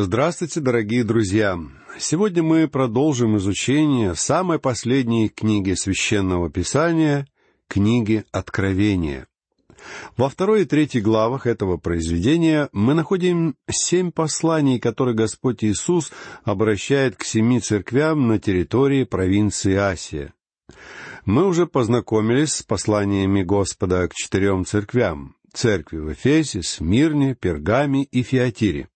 Здравствуйте, дорогие друзья! Сегодня мы продолжим изучение самой последней книги Священного Писания, книги Откровения. Во второй и третьей главах этого произведения мы находим семь посланий, которые Господь Иисус обращает к семи церквям на территории провинции Асия. Мы уже познакомились с посланиями Господа к четырем церквям — церкви в Эфесе, Смирне, Пергаме и Фиатире.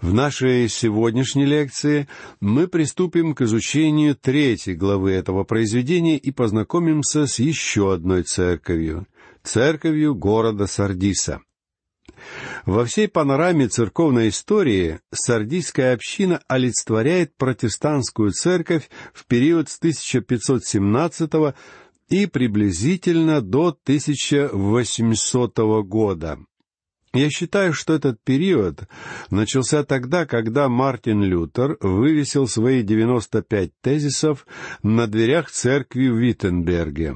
В нашей сегодняшней лекции мы приступим к изучению третьей главы этого произведения и познакомимся с еще одной церковью — церковью города Сардиса. Во всей панораме церковной истории сардийская община олицетворяет протестантскую церковь в период с 1517 и приблизительно до 1800 года. Я считаю, что этот период начался тогда, когда Мартин Лютер вывесил свои 95 тезисов на дверях церкви в Виттенберге.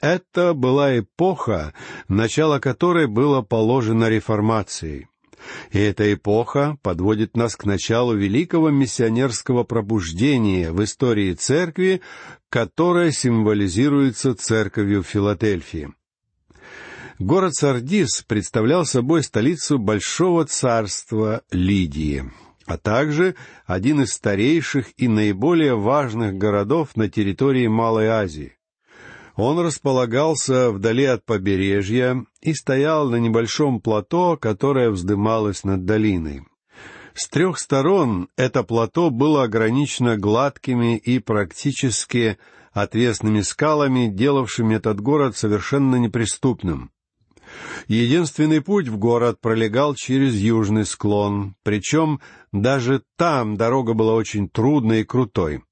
Это была эпоха, начало которой было положено реформацией. И эта эпоха подводит нас к началу великого миссионерского пробуждения в истории церкви, которая символизируется церковью Филадельфии. Город Сардис представлял собой столицу Большого царства Лидии, а также один из старейших и наиболее важных городов на территории Малой Азии. Он располагался вдали от побережья и стоял на небольшом плато, которое вздымалось над долиной. С трех сторон это плато было ограничено гладкими и практически отвесными скалами, делавшими этот город совершенно неприступным. Единственный путь в город пролегал через южный склон, причем даже там дорога была очень трудной и крутой.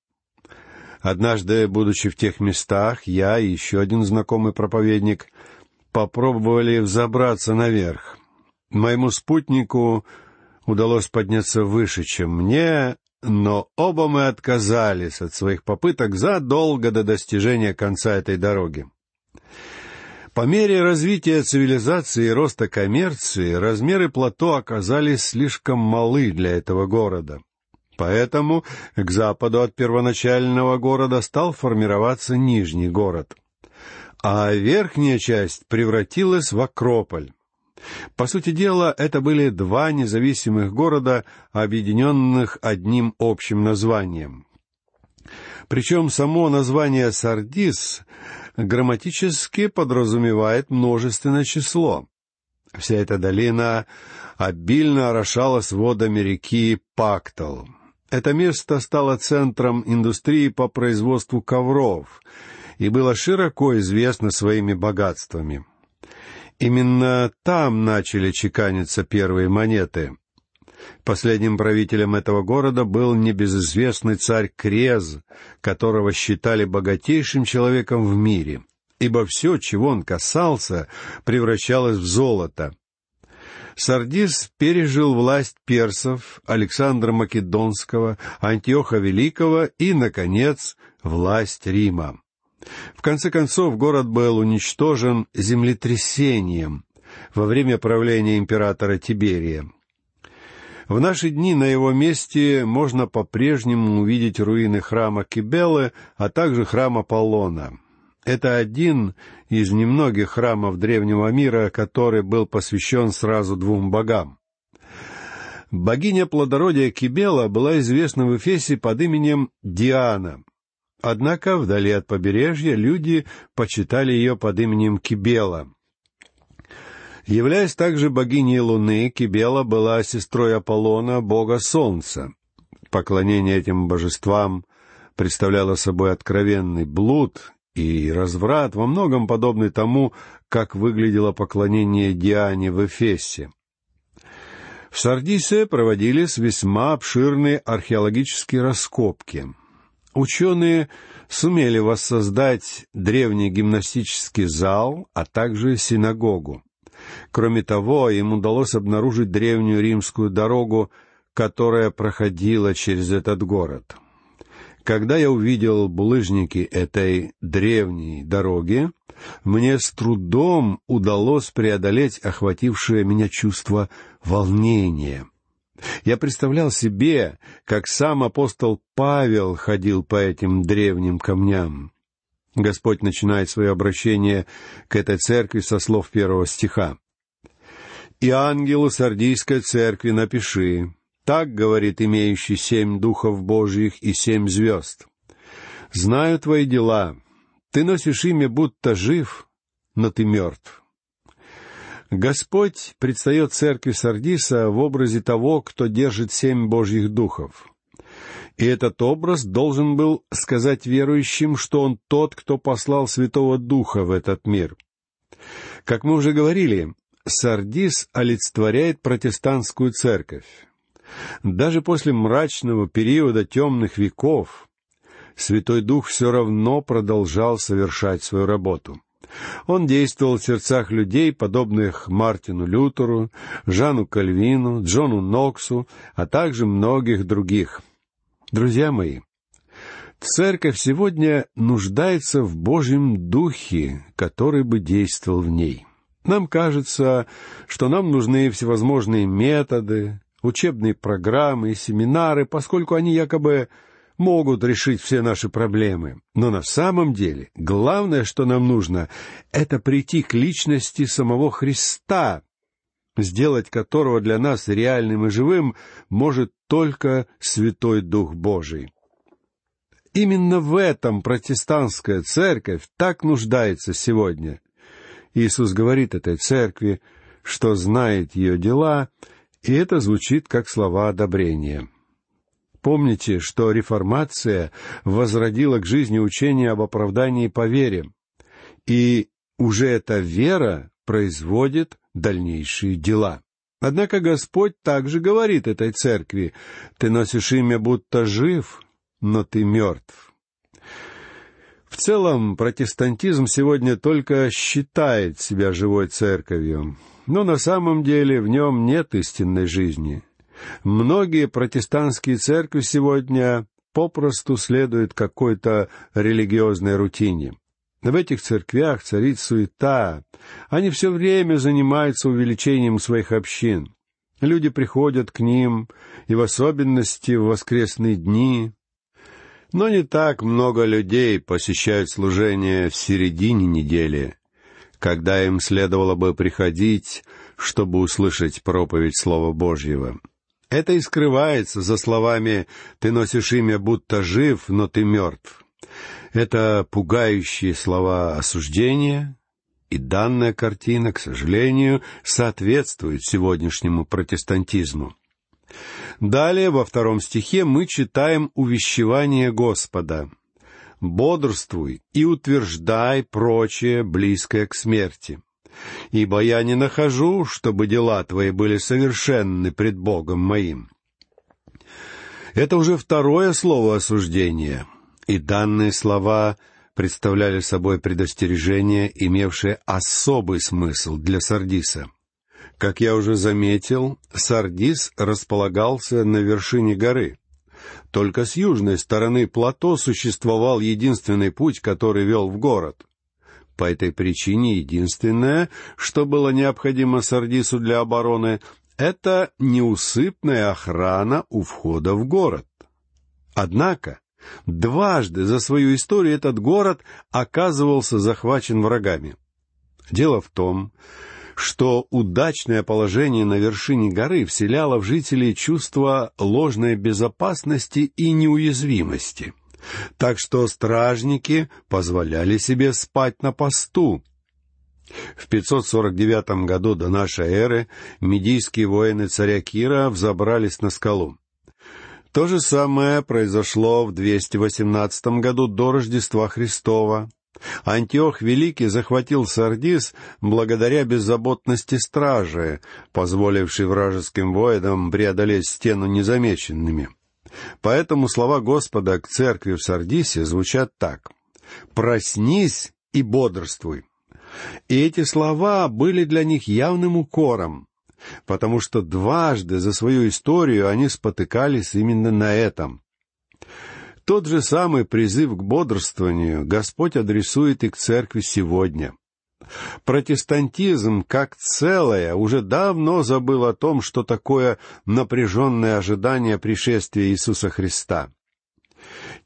Однажды, будучи в тех местах, я и еще один знакомый проповедник попробовали взобраться наверх. Моему спутнику удалось подняться выше, чем мне, но оба мы отказались от своих попыток задолго до достижения конца этой дороги. По мере развития цивилизации и роста коммерции размеры плато оказались слишком малы для этого города. Поэтому к западу от первоначального города стал формироваться Нижний город. А верхняя часть превратилась в Акрополь. По сути дела, это были два независимых города, объединенных одним общим названием. Причем само название «Сардис» грамматически подразумевает множественное число. Вся эта долина обильно орошалась водами реки Пактал. Это место стало центром индустрии по производству ковров и было широко известно своими богатствами. Именно там начали чеканиться первые монеты. Последним правителем этого города был небезызвестный царь Крез, которого считали богатейшим человеком в мире, ибо все, чего он касался, превращалось в золото. Сардис пережил власть персов, Александра Македонского, Антиоха Великого и, наконец, власть Рима. В конце концов, город был уничтожен землетрясением во время правления императора Тиберия. В наши дни на его месте можно по-прежнему увидеть руины храма Кибелы, а также храма Полона. Это один из немногих храмов древнего мира, который был посвящен сразу двум богам. Богиня плодородия Кибела была известна в Эфесе под именем Диана. Однако вдали от побережья люди почитали ее под именем Кибела — Являясь также богиней Луны, Кибела была сестрой Аполлона, бога Солнца. Поклонение этим божествам представляло собой откровенный блуд и разврат, во многом подобный тому, как выглядело поклонение Диане в Эфесе. В Сардисе проводились весьма обширные археологические раскопки. Ученые сумели воссоздать древний гимнастический зал, а также синагогу. Кроме того, им удалось обнаружить древнюю римскую дорогу, которая проходила через этот город. Когда я увидел булыжники этой древней дороги, мне с трудом удалось преодолеть охватившее меня чувство волнения. Я представлял себе, как сам апостол Павел ходил по этим древним камням. Господь начинает свое обращение к этой церкви со слов первого стиха. «И ангелу Сардийской церкви напиши, так говорит имеющий семь духов Божьих и семь звезд. Знаю твои дела, ты носишь имя, будто жив, но ты мертв. Господь предстает церкви Сардиса в образе того, кто держит семь Божьих духов. И этот образ должен был сказать верующим, что он тот, кто послал Святого Духа в этот мир. Как мы уже говорили, Сардис олицетворяет протестантскую церковь. Даже после мрачного периода темных веков Святой Дух все равно продолжал совершать свою работу — он действовал в сердцах людей, подобных Мартину Лютеру, Жану Кальвину, Джону Ноксу, а также многих других. Друзья мои, церковь сегодня нуждается в Божьем Духе, который бы действовал в ней. Нам кажется, что нам нужны всевозможные методы, учебные программы и семинары, поскольку они якобы могут решить все наши проблемы. Но на самом деле главное, что нам нужно, это прийти к личности самого Христа, сделать которого для нас реальным и живым может только Святой Дух Божий. Именно в этом протестантская церковь так нуждается сегодня. Иисус говорит этой церкви, что знает ее дела, и это звучит как слова одобрения. Помните, что реформация возродила к жизни учение об оправдании по вере, и уже эта вера производит дальнейшие дела. Однако Господь также говорит этой церкви, «Ты носишь имя, будто жив, но ты мертв». В целом, протестантизм сегодня только считает себя живой церковью, но на самом деле в нем нет истинной жизни — Многие протестантские церкви сегодня попросту следуют какой-то религиозной рутине. В этих церквях царит суета. Они все время занимаются увеличением своих общин. Люди приходят к ним, и в особенности в воскресные дни. Но не так много людей посещают служение в середине недели, когда им следовало бы приходить, чтобы услышать проповедь Слова Божьего. Это и скрывается за словами «ты носишь имя, будто жив, но ты мертв». Это пугающие слова осуждения, и данная картина, к сожалению, соответствует сегодняшнему протестантизму. Далее, во втором стихе, мы читаем увещевание Господа. «Бодрствуй и утверждай прочее, близкое к смерти» ибо я не нахожу, чтобы дела твои были совершенны пред Богом моим». Это уже второе слово осуждения, и данные слова представляли собой предостережение, имевшее особый смысл для Сардиса. Как я уже заметил, Сардис располагался на вершине горы. Только с южной стороны плато существовал единственный путь, который вел в город — по этой причине единственное, что было необходимо Сардису для обороны, это неусыпная охрана у входа в город. Однако, дважды за свою историю этот город оказывался захвачен врагами. Дело в том, что удачное положение на вершине горы вселяло в жителей чувство ложной безопасности и неуязвимости — так что стражники позволяли себе спать на посту. В 549 году до нашей эры медийские воины царя Кира взобрались на скалу. То же самое произошло в 218 году до Рождества Христова. Антиох Великий захватил Сардис благодаря беззаботности стражи, позволившей вражеским воинам преодолеть стену незамеченными — Поэтому слова Господа к церкви в Сардисе звучат так. «Проснись и бодрствуй». И эти слова были для них явным укором, потому что дважды за свою историю они спотыкались именно на этом. Тот же самый призыв к бодрствованию Господь адресует и к церкви сегодня. Протестантизм, как целое, уже давно забыл о том, что такое напряженное ожидание пришествия Иисуса Христа.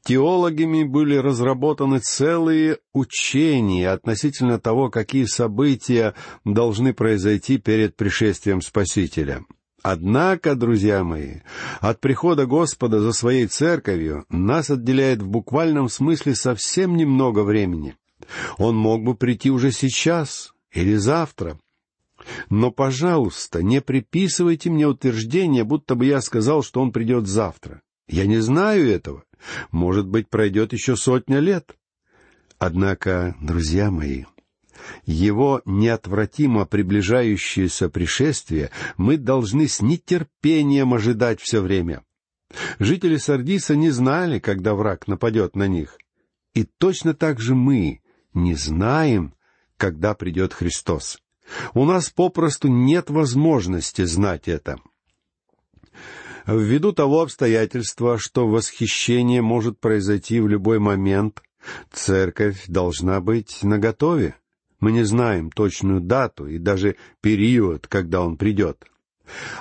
Теологами были разработаны целые учения относительно того, какие события должны произойти перед пришествием Спасителя. Однако, друзья мои, от прихода Господа за своей церковью нас отделяет в буквальном смысле совсем немного времени. Он мог бы прийти уже сейчас или завтра. Но, пожалуйста, не приписывайте мне утверждение, будто бы я сказал, что он придет завтра. Я не знаю этого. Может быть, пройдет еще сотня лет. Однако, друзья мои, его неотвратимо приближающееся пришествие мы должны с нетерпением ожидать все время. Жители Сардиса не знали, когда враг нападет на них. И точно так же мы не знаем, когда придет Христос. У нас попросту нет возможности знать это. Ввиду того обстоятельства, что восхищение может произойти в любой момент, церковь должна быть наготове. Мы не знаем точную дату и даже период, когда он придет.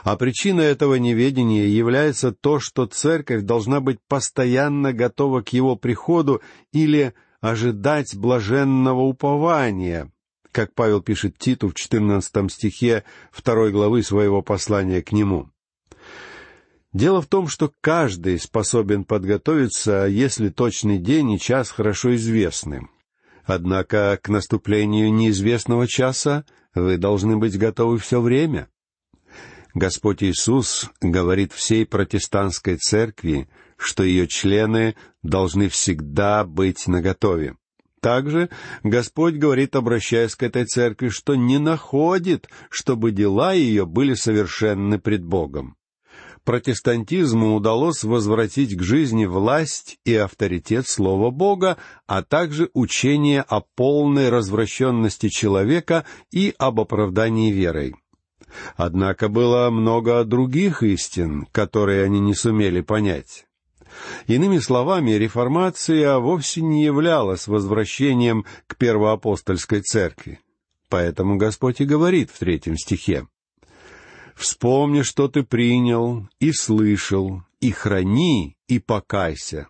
А причина этого неведения является то, что церковь должна быть постоянно готова к его приходу или ожидать блаженного упования, как Павел пишет Титу в 14 стихе второй главы своего послания к нему. Дело в том, что каждый способен подготовиться, если точный день и час хорошо известны. Однако к наступлению неизвестного часа вы должны быть готовы все время. Господь Иисус говорит всей протестантской церкви, что ее члены должны всегда быть наготове. Также Господь говорит, обращаясь к этой церкви, что не находит, чтобы дела ее были совершенны пред Богом. Протестантизму удалось возвратить к жизни власть и авторитет Слова Бога, а также учение о полной развращенности человека и об оправдании верой. Однако было много других истин, которые они не сумели понять. Иными словами, реформация вовсе не являлась возвращением к первоапостольской церкви. Поэтому Господь и говорит в третьем стихе. «Вспомни, что ты принял и слышал, и храни, и покайся.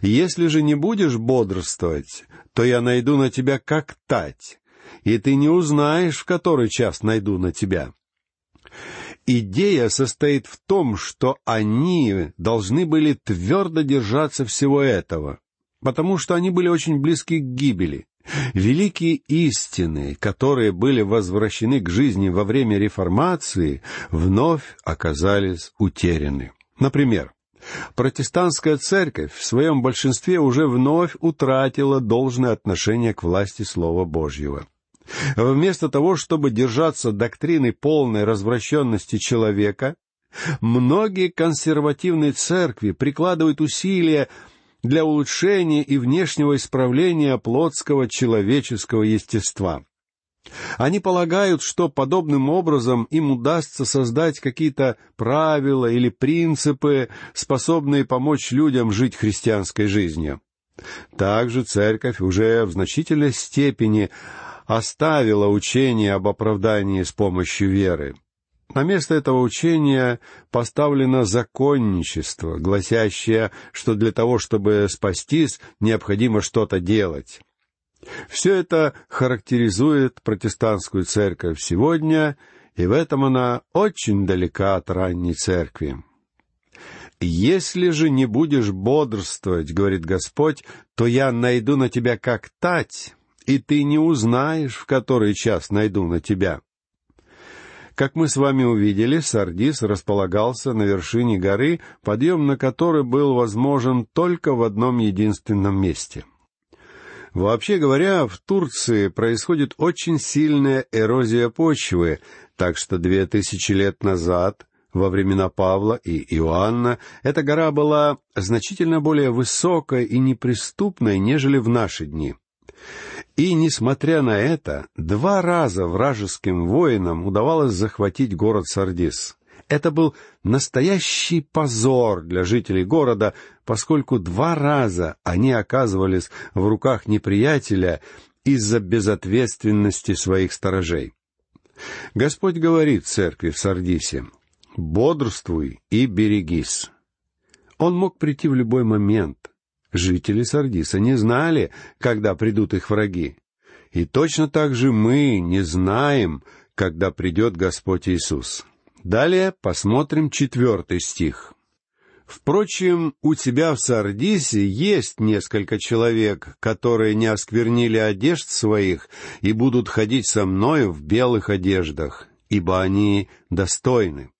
Если же не будешь бодрствовать, то я найду на тебя как тать, и ты не узнаешь, в который час найду на тебя. Идея состоит в том, что они должны были твердо держаться всего этого, потому что они были очень близки к гибели. Великие истины, которые были возвращены к жизни во время реформации, вновь оказались утеряны. Например, протестантская церковь в своем большинстве уже вновь утратила должное отношение к власти Слова Божьего. Вместо того, чтобы держаться доктрины полной развращенности человека, многие консервативные церкви прикладывают усилия для улучшения и внешнего исправления плотского человеческого естества. Они полагают, что подобным образом им удастся создать какие-то правила или принципы, способные помочь людям жить христианской жизнью. Также церковь уже в значительной степени оставила учение об оправдании с помощью веры. На место этого учения поставлено законничество, гласящее, что для того, чтобы спастись, необходимо что-то делать. Все это характеризует протестантскую церковь сегодня, и в этом она очень далека от ранней церкви. «Если же не будешь бодрствовать, — говорит Господь, — то я найду на тебя как тать, и ты не узнаешь, в который час найду на тебя». Как мы с вами увидели, Сардис располагался на вершине горы, подъем на который был возможен только в одном единственном месте. Вообще говоря, в Турции происходит очень сильная эрозия почвы, так что две тысячи лет назад, во времена Павла и Иоанна, эта гора была значительно более высокой и неприступной, нежели в наши дни. И, несмотря на это, два раза вражеским воинам удавалось захватить город Сардис. Это был настоящий позор для жителей города, поскольку два раза они оказывались в руках неприятеля, из-за безответственности своих сторожей. Господь говорит церкви в Сардисе, «Бодрствуй и берегись». Он мог прийти в любой момент. Жители Сардиса не знали, когда придут их враги. И точно так же мы не знаем, когда придет Господь Иисус. Далее посмотрим четвертый стих. Впрочем, у тебя в Сардисе есть несколько человек, которые не осквернили одежд своих и будут ходить со мною в белых одеждах, ибо они достойны.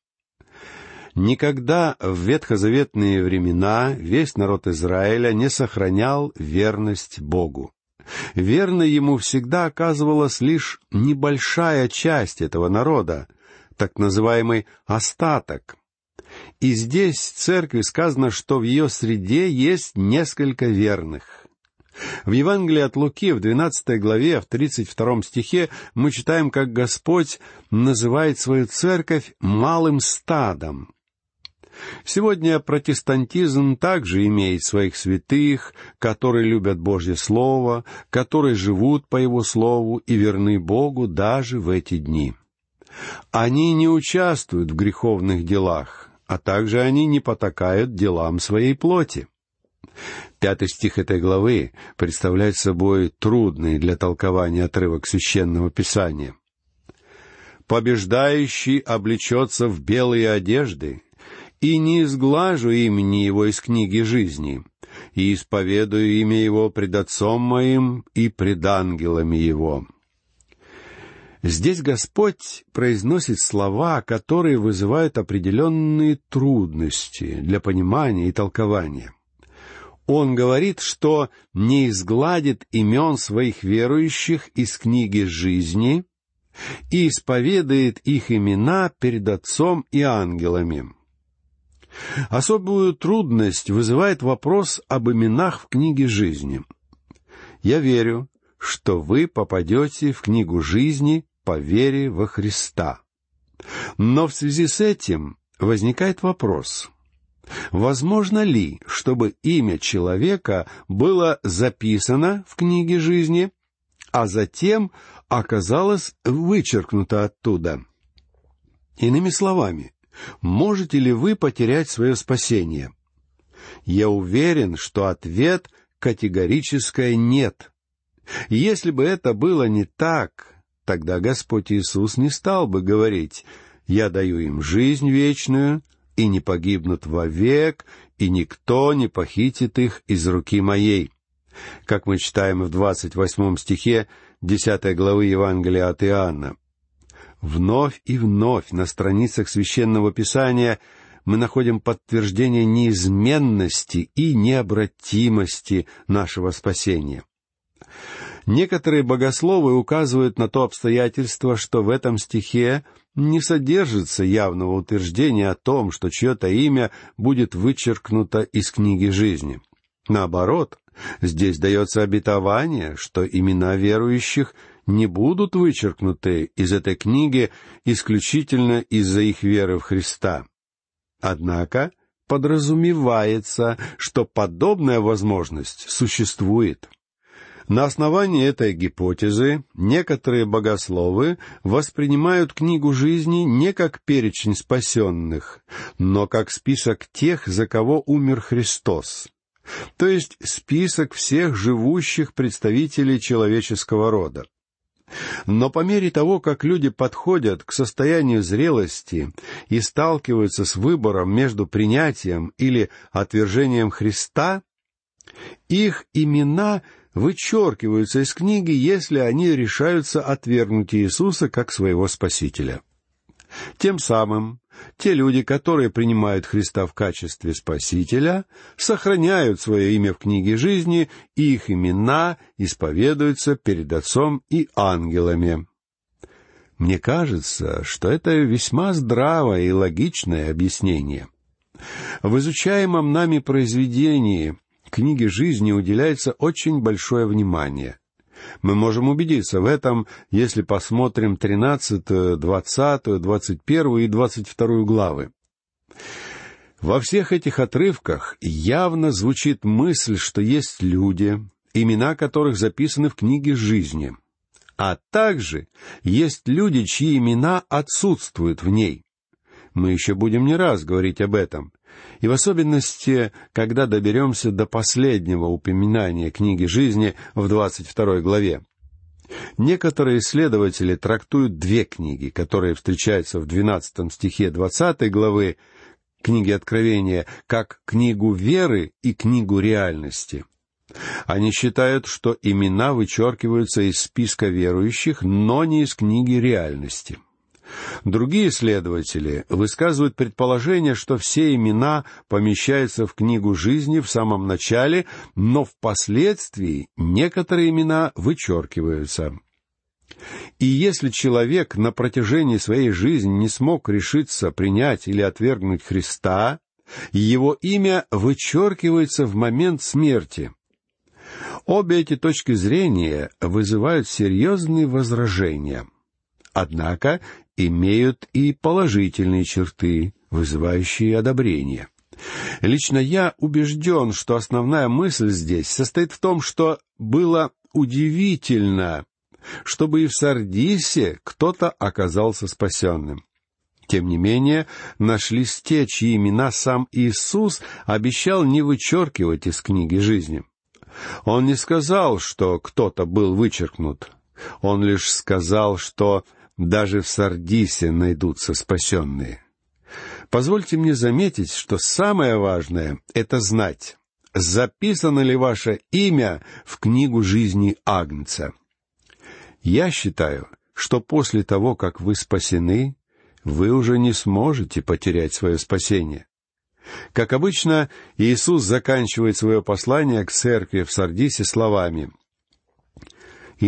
Никогда в ветхозаветные времена весь народ Израиля не сохранял верность Богу. Верно ему всегда оказывалась лишь небольшая часть этого народа, так называемый остаток, и здесь в церкви сказано, что в ее среде есть несколько верных. В Евангелии от Луки в 12 главе, в 32 стихе, мы читаем, как Господь называет свою церковь малым стадом. Сегодня протестантизм также имеет своих святых, которые любят Божье Слово, которые живут по Его Слову и верны Богу даже в эти дни. Они не участвуют в греховных делах, а также они не потакают делам своей плоти. Пятый стих этой главы представляет собой трудный для толкования отрывок священного писания. «Побеждающий облечется в белые одежды, и не изглажу имени его из книги жизни, и исповедую имя его пред отцом моим и пред ангелами его». Здесь Господь произносит слова, которые вызывают определенные трудности для понимания и толкования. Он говорит, что не изгладит имен своих верующих из книги жизни и исповедает их имена перед Отцом и ангелами. Особую трудность вызывает вопрос об именах в книге жизни. Я верю, что вы попадете в книгу жизни по вере во Христа. Но в связи с этим возникает вопрос, возможно ли, чтобы имя человека было записано в книге жизни, а затем оказалось вычеркнуто оттуда? Иными словами, можете ли вы потерять свое спасение? Я уверен, что ответ категорическое «нет». Если бы это было не так, тогда Господь Иисус не стал бы говорить «Я даю им жизнь вечную, и не погибнут вовек, и никто не похитит их из руки моей». Как мы читаем в двадцать восьмом стихе десятой главы Евангелия от Иоанна. Вновь и вновь на страницах Священного Писания мы находим подтверждение неизменности и необратимости нашего спасения. Некоторые богословы указывают на то обстоятельство, что в этом стихе не содержится явного утверждения о том, что чье-то имя будет вычеркнуто из книги жизни. Наоборот, здесь дается обетование, что имена верующих не будут вычеркнуты из этой книги исключительно из-за их веры в Христа. Однако подразумевается, что подобная возможность существует — на основании этой гипотезы некоторые богословы воспринимают книгу жизни не как перечень спасенных, но как список тех, за кого умер Христос, то есть список всех живущих представителей человеческого рода. Но по мере того, как люди подходят к состоянию зрелости и сталкиваются с выбором между принятием или отвержением Христа, их имена вычеркиваются из книги, если они решаются отвергнуть Иисуса как своего Спасителя. Тем самым те люди, которые принимают Христа в качестве Спасителя, сохраняют свое имя в книге жизни, и их имена исповедуются перед Отцом и ангелами. Мне кажется, что это весьма здравое и логичное объяснение. В изучаемом нами произведении книге жизни уделяется очень большое внимание. Мы можем убедиться в этом, если посмотрим 13, 20, 21 и 22 главы. Во всех этих отрывках явно звучит мысль, что есть люди, имена которых записаны в книге жизни. А также есть люди, чьи имена отсутствуют в ней. Мы еще будем не раз говорить об этом. И в особенности, когда доберемся до последнего упоминания книги жизни в двадцать второй главе. Некоторые исследователи трактуют две книги, которые встречаются в двенадцатом стихе двадцатой главы книги Откровения, как книгу веры и книгу реальности. Они считают, что имена вычеркиваются из списка верующих, но не из книги реальности — Другие исследователи высказывают предположение, что все имена помещаются в книгу жизни в самом начале, но впоследствии некоторые имена вычеркиваются. И если человек на протяжении своей жизни не смог решиться принять или отвергнуть Христа, его имя вычеркивается в момент смерти. Обе эти точки зрения вызывают серьезные возражения. Однако имеют и положительные черты, вызывающие одобрение. Лично я убежден, что основная мысль здесь состоит в том, что было удивительно, чтобы и в Сардисе кто-то оказался спасенным. Тем не менее, нашлись те, чьи имена сам Иисус обещал не вычеркивать из книги жизни. Он не сказал, что кто-то был вычеркнут. Он лишь сказал, что даже в Сардисе найдутся спасенные. Позвольте мне заметить, что самое важное — это знать, записано ли ваше имя в книгу жизни Агнца. Я считаю, что после того, как вы спасены, вы уже не сможете потерять свое спасение. Как обычно, Иисус заканчивает свое послание к церкви в Сардисе словами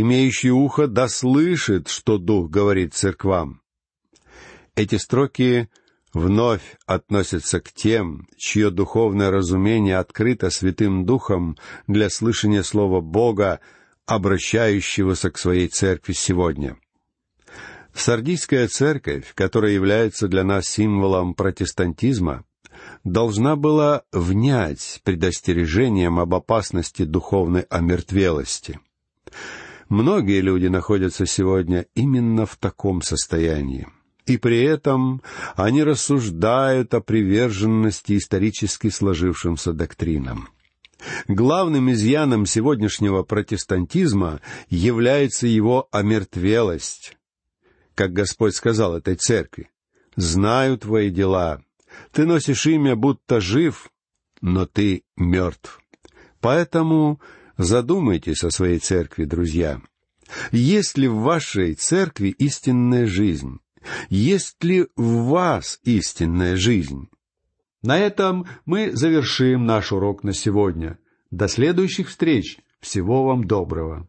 имеющий ухо да слышит, что Дух говорит церквам. Эти строки вновь относятся к тем, чье духовное разумение открыто Святым Духом для слышания Слова Бога, обращающегося к своей церкви сегодня. Сардийская церковь, которая является для нас символом протестантизма, должна была внять предостережением об опасности духовной омертвелости. Многие люди находятся сегодня именно в таком состоянии. И при этом они рассуждают о приверженности исторически сложившимся доктринам. Главным изъяном сегодняшнего протестантизма является его омертвелость. Как Господь сказал этой церкви, «Знаю твои дела. Ты носишь имя, будто жив, но ты мертв. Поэтому Задумайтесь о своей церкви, друзья. Есть ли в вашей церкви истинная жизнь? Есть ли в вас истинная жизнь? На этом мы завершим наш урок на сегодня. До следующих встреч. Всего вам доброго.